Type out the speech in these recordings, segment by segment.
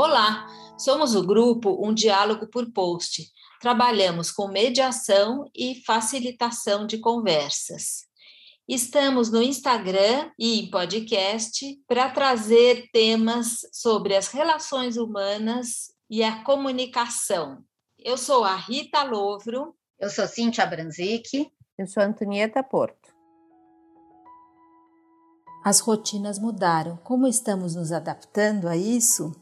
Olá, somos o grupo Um Diálogo por Post. Trabalhamos com mediação e facilitação de conversas. Estamos no Instagram e em podcast para trazer temas sobre as relações humanas e a comunicação. Eu sou a Rita Lovro. Eu sou Cíntia Branzic. Eu sou Antonieta Porto. As rotinas mudaram. Como estamos nos adaptando a isso?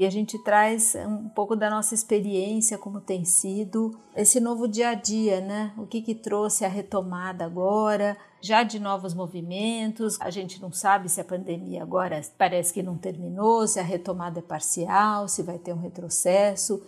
E a gente traz um pouco da nossa experiência, como tem sido esse novo dia a dia, né? O que, que trouxe a retomada agora, já de novos movimentos. A gente não sabe se a pandemia agora parece que não terminou, se a retomada é parcial, se vai ter um retrocesso.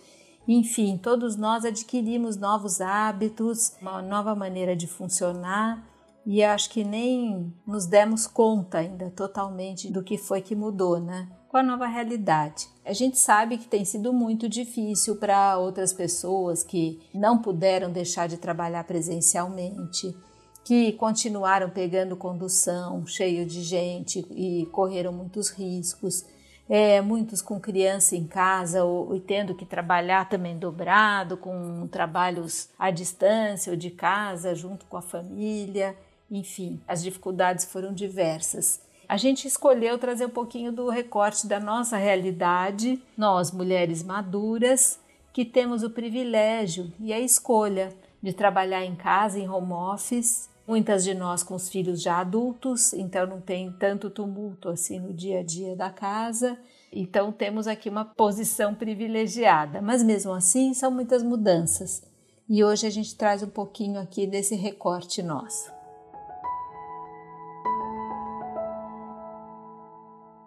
Enfim, todos nós adquirimos novos hábitos, uma nova maneira de funcionar e acho que nem nos demos conta ainda totalmente do que foi que mudou, né? Com a nova realidade. A gente sabe que tem sido muito difícil para outras pessoas que não puderam deixar de trabalhar presencialmente, que continuaram pegando condução cheio de gente e correram muitos riscos é, muitos com criança em casa ou, tendo que trabalhar também dobrado, com trabalhos à distância ou de casa, junto com a família. Enfim, as dificuldades foram diversas. A gente escolheu trazer um pouquinho do recorte da nossa realidade, nós, mulheres maduras, que temos o privilégio e a escolha de trabalhar em casa, em home office, Muitas de nós com os filhos já adultos, então não tem tanto tumulto assim no dia a dia da casa. Então temos aqui uma posição privilegiada, mas mesmo assim são muitas mudanças. E hoje a gente traz um pouquinho aqui desse recorte nosso.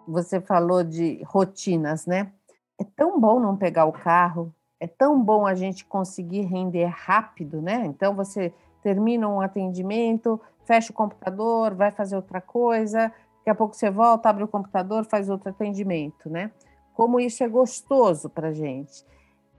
Você falou de rotinas, né? É tão bom não pegar o carro, é tão bom a gente conseguir render rápido, né? Então você termina um atendimento, fecha o computador, vai fazer outra coisa, daqui a pouco você volta, abre o computador, faz outro atendimento, né? Como isso é gostoso para gente.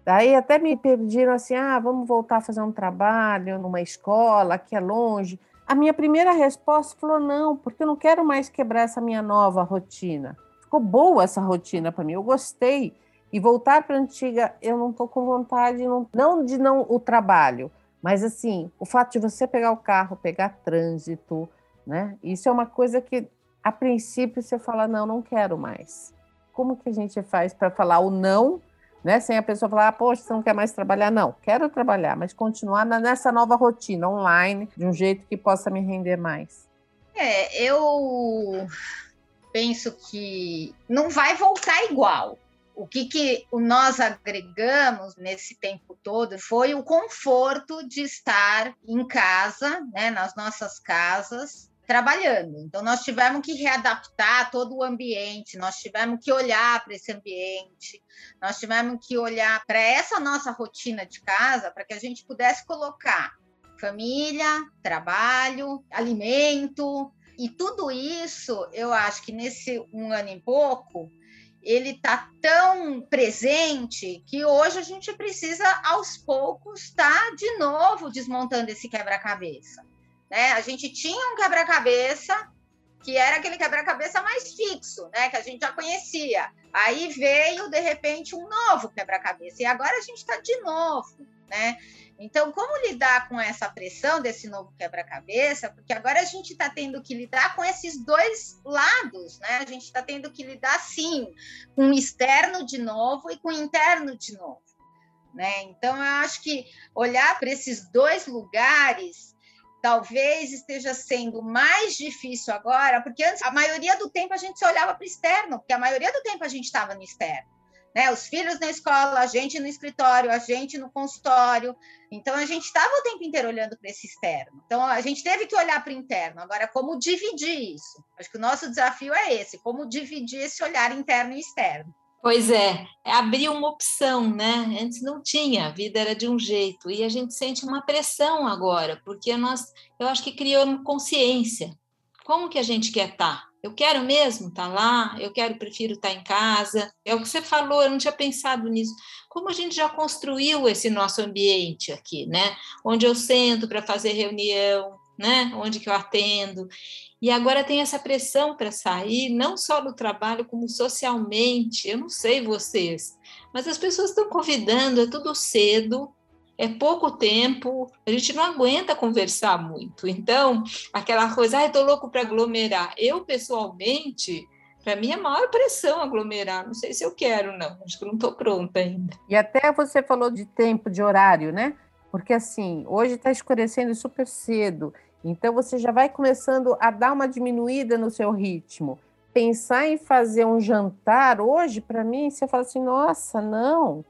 Daí até me pediram assim, ah, vamos voltar a fazer um trabalho numa escola que é longe. A minha primeira resposta falou não, porque eu não quero mais quebrar essa minha nova rotina. Ficou boa essa rotina para mim, eu gostei. E voltar para a antiga, eu não estou com vontade, não, não de não o trabalho, mas assim, o fato de você pegar o carro, pegar trânsito, né? Isso é uma coisa que a princípio você fala não, não quero mais. Como que a gente faz para falar o não, né? Sem a pessoa falar, ah, poxa, você não quer mais trabalhar? Não, quero trabalhar, mas continuar nessa nova rotina online, de um jeito que possa me render mais. É, eu penso que não vai voltar igual, o que, que nós agregamos nesse tempo todo foi o conforto de estar em casa, né, nas nossas casas, trabalhando. Então, nós tivemos que readaptar todo o ambiente, nós tivemos que olhar para esse ambiente, nós tivemos que olhar para essa nossa rotina de casa, para que a gente pudesse colocar família, trabalho, alimento, e tudo isso, eu acho que nesse um ano e pouco, ele está tão presente que hoje a gente precisa, aos poucos, estar tá de novo desmontando esse quebra-cabeça. Né? A gente tinha um quebra-cabeça que era aquele quebra-cabeça mais fixo, né? Que a gente já conhecia. Aí veio, de repente, um novo quebra-cabeça. E agora a gente está de novo, né? Então, como lidar com essa pressão desse novo quebra-cabeça? Porque agora a gente está tendo que lidar com esses dois lados, né? A gente está tendo que lidar, sim, com o externo de novo e com o interno de novo. Né? Então, eu acho que olhar para esses dois lugares talvez esteja sendo mais difícil agora, porque antes, a maioria do tempo a gente se olhava para o externo, porque a maioria do tempo a gente estava no externo né? Os filhos na escola, a gente no escritório, a gente no consultório. Então a gente estava o tempo inteiro olhando para esse externo. Então a gente teve que olhar para o interno. Agora, como dividir isso? Acho que o nosso desafio é esse: como dividir esse olhar interno e externo. Pois é, é abrir uma opção, né? Antes não tinha, a vida era de um jeito e a gente sente uma pressão agora, porque nós, eu acho que criamos consciência. Como que a gente quer estar? Tá? Eu quero mesmo estar tá lá, eu quero, prefiro estar tá em casa. É o que você falou, eu não tinha pensado nisso. Como a gente já construiu esse nosso ambiente aqui, né? Onde eu sento para fazer reunião, né? Onde que eu atendo? E agora tem essa pressão para sair, não só do trabalho, como socialmente. Eu não sei vocês, mas as pessoas estão convidando, é tudo cedo, é pouco tempo, a gente não aguenta conversar muito. Então, aquela coisa, ah, estou louco para aglomerar. Eu, pessoalmente, para mim é maior pressão aglomerar. Não sei se eu quero, não. Acho que não estou pronta ainda. E até você falou de tempo, de horário, né? Porque assim, hoje está escurecendo super cedo. Então você já vai começando a dar uma diminuída no seu ritmo. Pensar em fazer um jantar hoje, para mim, você fala assim: nossa, não,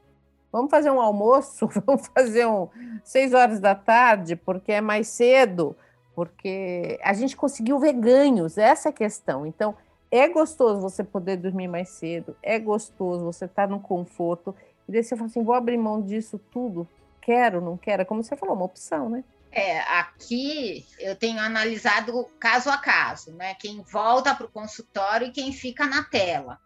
vamos fazer um almoço, vamos fazer um seis horas da tarde, porque é mais cedo, porque a gente conseguiu ver ganhos, essa é a questão. Então, é gostoso você poder dormir mais cedo, é gostoso você estar tá no conforto, e daí você fala assim: vou abrir mão disso tudo, quero, não quero, é como você falou, uma opção, né? É, aqui eu tenho analisado caso a caso, né? Quem volta para o consultório e quem fica na tela.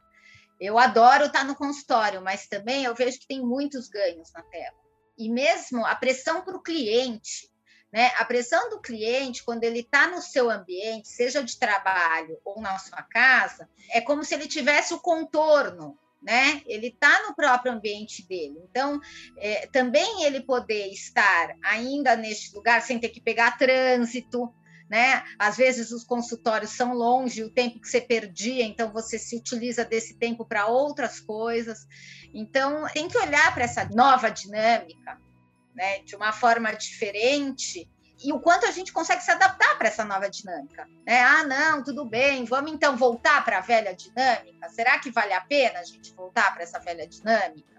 Eu adoro estar no consultório, mas também eu vejo que tem muitos ganhos na tela. E mesmo a pressão para o cliente, né? A pressão do cliente, quando ele está no seu ambiente, seja de trabalho ou na sua casa, é como se ele tivesse o contorno né? Ele está no próprio ambiente dele. Então, é, também ele poder estar ainda neste lugar sem ter que pegar trânsito, né? Às vezes os consultórios são longe, o tempo que você perdia, então você se utiliza desse tempo para outras coisas. Então, tem que olhar para essa nova dinâmica, né? De uma forma diferente e o quanto a gente consegue se adaptar para essa nova dinâmica. Né? Ah, não, tudo bem, vamos então voltar para a velha dinâmica? Será que vale a pena a gente voltar para essa velha dinâmica?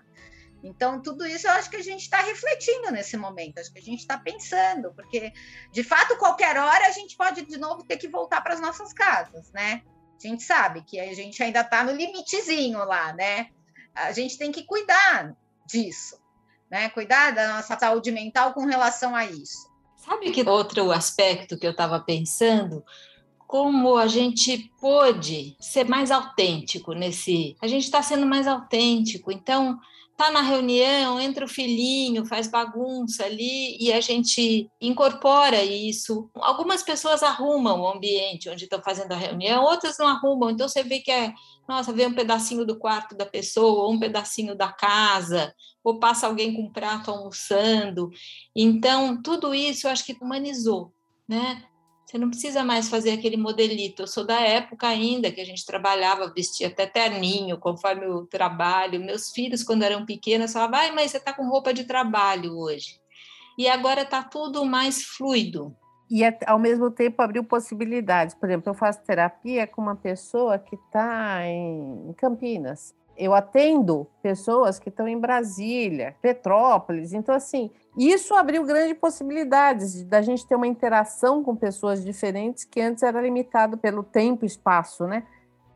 Então, tudo isso eu acho que a gente está refletindo nesse momento, acho que a gente está pensando, porque, de fato, qualquer hora a gente pode de novo ter que voltar para as nossas casas, né? A gente sabe que a gente ainda está no limitezinho lá, né? A gente tem que cuidar disso, né? Cuidar da nossa saúde mental com relação a isso. Sabe que outro aspecto que eu estava pensando? Como a gente pôde ser mais autêntico nesse. A gente está sendo mais autêntico, então tá na reunião, entra o filhinho, faz bagunça ali e a gente incorpora isso. Algumas pessoas arrumam o ambiente onde estão fazendo a reunião, outras não arrumam. Então você vê que é, nossa, vê um pedacinho do quarto da pessoa, ou um pedacinho da casa, ou passa alguém com um prato almoçando. Então, tudo isso eu acho que humanizou, né? Você não precisa mais fazer aquele modelito. Eu sou da época ainda que a gente trabalhava, vestia até terninho, conforme o trabalho. Meus filhos, quando eram pequenos, falavam, ai, mas você está com roupa de trabalho hoje. E agora está tudo mais fluido. E, ao mesmo tempo, abriu possibilidades. Por exemplo, eu faço terapia com uma pessoa que está em Campinas eu atendo pessoas que estão em Brasília, Petrópolis. Então, assim, isso abriu grandes possibilidades da gente ter uma interação com pessoas diferentes que antes era limitado pelo tempo e espaço, né?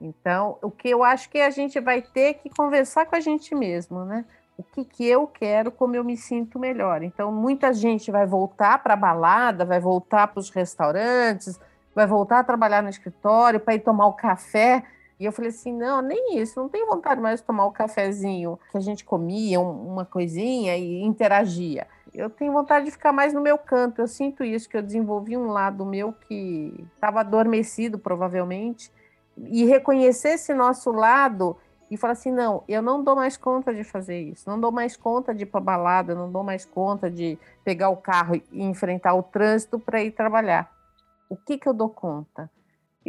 Então, o que eu acho que a gente vai ter que conversar com a gente mesmo, né? O que, que eu quero, como eu me sinto melhor. Então, muita gente vai voltar para a balada, vai voltar para os restaurantes, vai voltar a trabalhar no escritório para ir tomar o café e eu falei assim: não, nem isso, não tenho vontade mais de tomar o cafezinho que a gente comia, uma coisinha e interagia. Eu tenho vontade de ficar mais no meu canto. Eu sinto isso, que eu desenvolvi um lado meu que estava adormecido, provavelmente, e reconhecer esse nosso lado e falar assim: não, eu não dou mais conta de fazer isso, não dou mais conta de ir para balada, não dou mais conta de pegar o carro e enfrentar o trânsito para ir trabalhar. O que, que eu dou conta?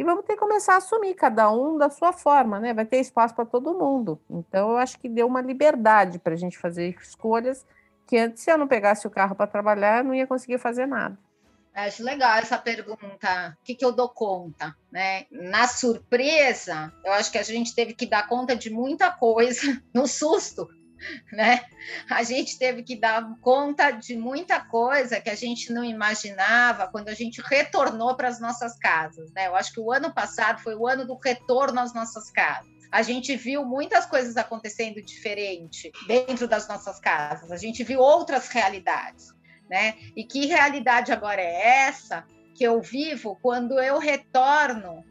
E vamos ter que começar a assumir, cada um da sua forma, né? Vai ter espaço para todo mundo. Então, eu acho que deu uma liberdade para a gente fazer escolhas que antes, se eu não pegasse o carro para trabalhar, eu não ia conseguir fazer nada. Acho legal essa pergunta. O que, que eu dou conta? Né? Na surpresa, eu acho que a gente teve que dar conta de muita coisa no susto né? A gente teve que dar conta de muita coisa que a gente não imaginava quando a gente retornou para as nossas casas, né? Eu acho que o ano passado foi o ano do retorno às nossas casas. A gente viu muitas coisas acontecendo diferente dentro das nossas casas. A gente viu outras realidades, né? E que realidade agora é essa que eu vivo quando eu retorno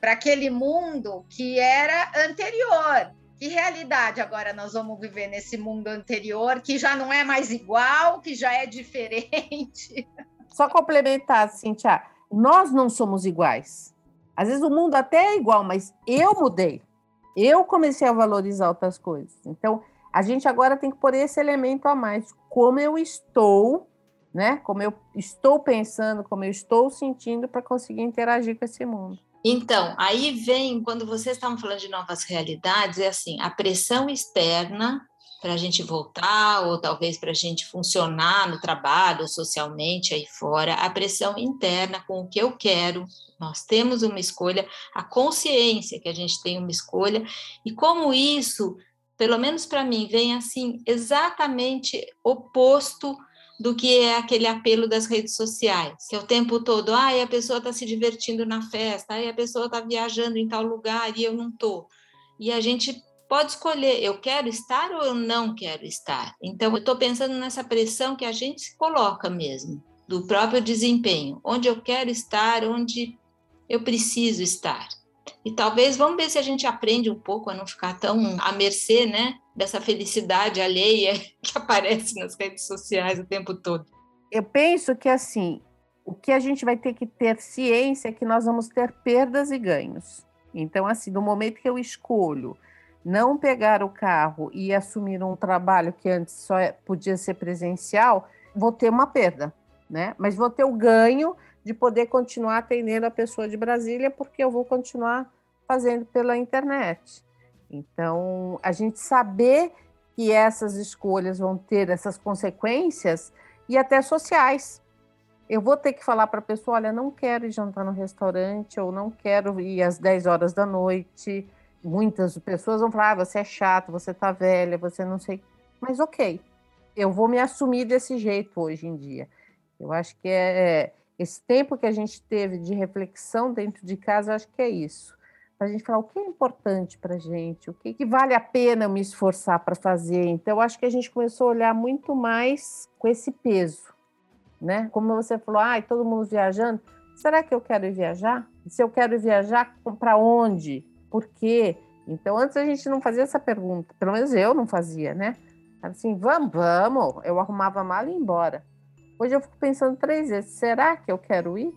para aquele mundo que era anterior, que realidade agora nós vamos viver nesse mundo anterior, que já não é mais igual, que já é diferente? Só complementar, Cintia. nós não somos iguais. Às vezes o mundo até é igual, mas eu mudei. Eu comecei a valorizar outras coisas. Então, a gente agora tem que pôr esse elemento a mais. Como eu estou, né? Como eu estou pensando, como eu estou sentindo para conseguir interagir com esse mundo. Então, aí vem, quando vocês estavam falando de novas realidades, é assim, a pressão externa para a gente voltar, ou talvez para a gente funcionar no trabalho, socialmente aí fora, a pressão interna com o que eu quero. Nós temos uma escolha, a consciência que a gente tem uma escolha, e como isso, pelo menos para mim, vem assim, exatamente oposto do que é aquele apelo das redes sociais, que é o tempo todo, ah, a pessoa está se divertindo na festa, ah, a pessoa está viajando em tal lugar e eu não estou. E a gente pode escolher, eu quero estar ou eu não quero estar. Então, eu estou pensando nessa pressão que a gente se coloca mesmo, do próprio desempenho, onde eu quero estar, onde eu preciso estar. E talvez, vamos ver se a gente aprende um pouco a não ficar tão à mercê, né, dessa felicidade alheia que aparece nas redes sociais o tempo todo. Eu penso que, assim, o que a gente vai ter que ter ciência é que nós vamos ter perdas e ganhos. Então, assim, no momento que eu escolho não pegar o carro e assumir um trabalho que antes só é, podia ser presencial, vou ter uma perda, né? Mas vou ter o ganho de poder continuar atendendo a pessoa de Brasília, porque eu vou continuar fazendo pela internet. Então, a gente saber que essas escolhas vão ter essas consequências e até sociais. Eu vou ter que falar para a pessoa: olha, não quero ir jantar no restaurante, ou não quero ir às 10 horas da noite, muitas pessoas vão falar: ah, você é chato, você tá velha, você não sei. Mas ok, eu vou me assumir desse jeito hoje em dia. Eu acho que é, é esse tempo que a gente teve de reflexão dentro de casa, acho que é isso. Para a gente falar o que é importante para a gente, o que, que vale a pena me esforçar para fazer. Então, acho que a gente começou a olhar muito mais com esse peso. Né? Como você falou, ah, todo mundo viajando. Será que eu quero ir viajar? Se eu quero viajar, para onde? Por quê? Então, antes a gente não fazia essa pergunta, pelo menos eu não fazia, né? Assim, vamos, vamos. Eu arrumava a mala e ia embora. Hoje eu fico pensando três vezes: será que eu quero ir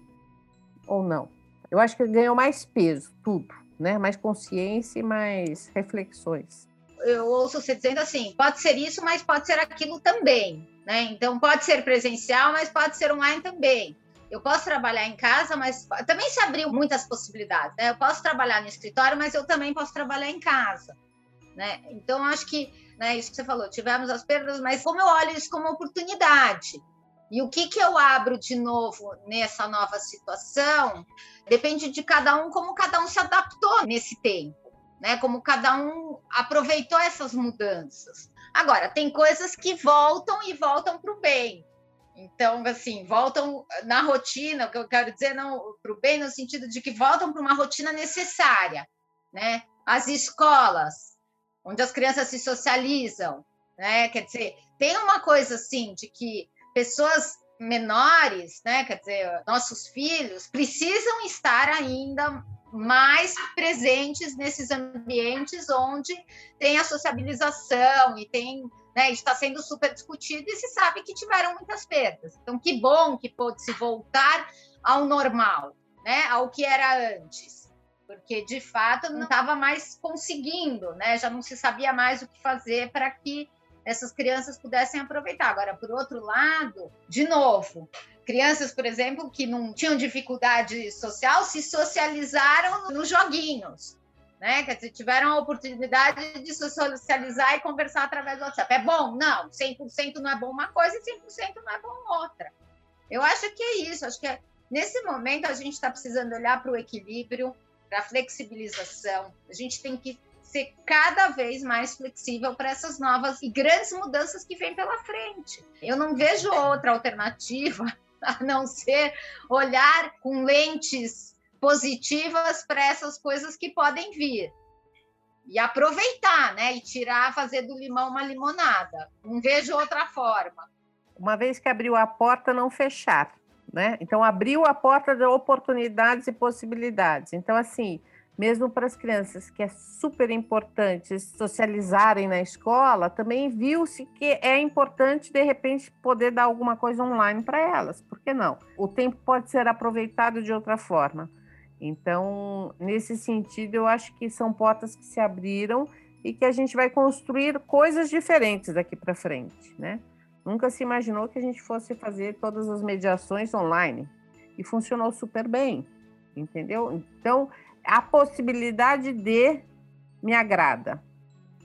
ou não? Eu acho que ganhou mais peso, tudo, né? Mais consciência e mais reflexões. Eu ouço você dizendo assim: pode ser isso, mas pode ser aquilo também, né? Então, pode ser presencial, mas pode ser online também. Eu posso trabalhar em casa, mas também se abriu muitas possibilidades. Né? Eu posso trabalhar no escritório, mas eu também posso trabalhar em casa. Né? Então, acho que, né, isso que você falou, tivemos as perdas, mas como eu olho isso como oportunidade? E o que, que eu abro de novo nessa nova situação depende de cada um, como cada um se adaptou nesse tempo, né? Como cada um aproveitou essas mudanças. Agora, tem coisas que voltam e voltam para o bem. Então, assim, voltam na rotina, o que eu quero dizer, não para o bem, no sentido de que voltam para uma rotina necessária, né? As escolas, onde as crianças se socializam, né? Quer dizer, tem uma coisa assim de que pessoas menores, né? Quer dizer, nossos filhos precisam estar ainda mais presentes nesses ambientes onde tem a sociabilização e tem né, está sendo super discutido e se sabe que tiveram muitas perdas. Então, que bom que pôde se voltar ao normal, né, ao que era antes, porque de fato não estava mais conseguindo, né, já não se sabia mais o que fazer para que essas crianças pudessem aproveitar. Agora, por outro lado, de novo, crianças, por exemplo, que não tinham dificuldade social, se socializaram nos joguinhos né? Quer dizer, tiveram a oportunidade de socializar e conversar através do WhatsApp. É bom? Não, 100% não é bom uma coisa e 100% não é bom outra. Eu acho que é isso, acho que é, nesse momento a gente está precisando olhar para o equilíbrio, para a flexibilização. A gente tem que ser cada vez mais flexível para essas novas e grandes mudanças que vêm pela frente. Eu não vejo outra alternativa a não ser olhar com lentes positivas para essas coisas que podem vir. E aproveitar, né? E tirar, fazer do limão uma limonada. Não vejo outra forma. Uma vez que abriu a porta, não fechar, né? Então, abriu a porta de oportunidades e possibilidades. Então, assim, mesmo para as crianças, que é super importante socializarem na escola, também viu-se que é importante, de repente, poder dar alguma coisa online para elas. Por que não? O tempo pode ser aproveitado de outra forma. Então, nesse sentido, eu acho que são portas que se abriram e que a gente vai construir coisas diferentes daqui para frente, né? Nunca se imaginou que a gente fosse fazer todas as mediações online e funcionou super bem, entendeu? Então, a possibilidade de me agrada.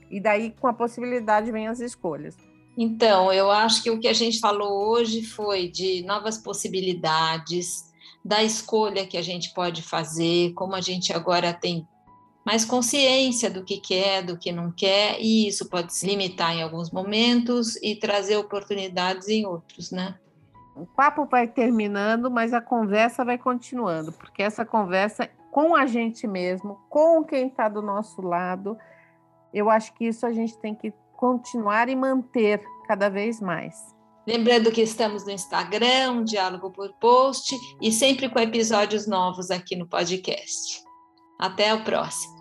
E daí, com a possibilidade, vem as escolhas. Então, eu acho que o que a gente falou hoje foi de novas possibilidades, da escolha que a gente pode fazer, como a gente agora tem mais consciência do que quer, do que não quer, e isso pode se limitar em alguns momentos e trazer oportunidades em outros, né? O papo vai terminando, mas a conversa vai continuando, porque essa conversa com a gente mesmo, com quem está do nosso lado. Eu acho que isso a gente tem que continuar e manter cada vez mais. Lembrando que estamos no Instagram, diálogo por post, e sempre com episódios novos aqui no podcast. Até o próximo.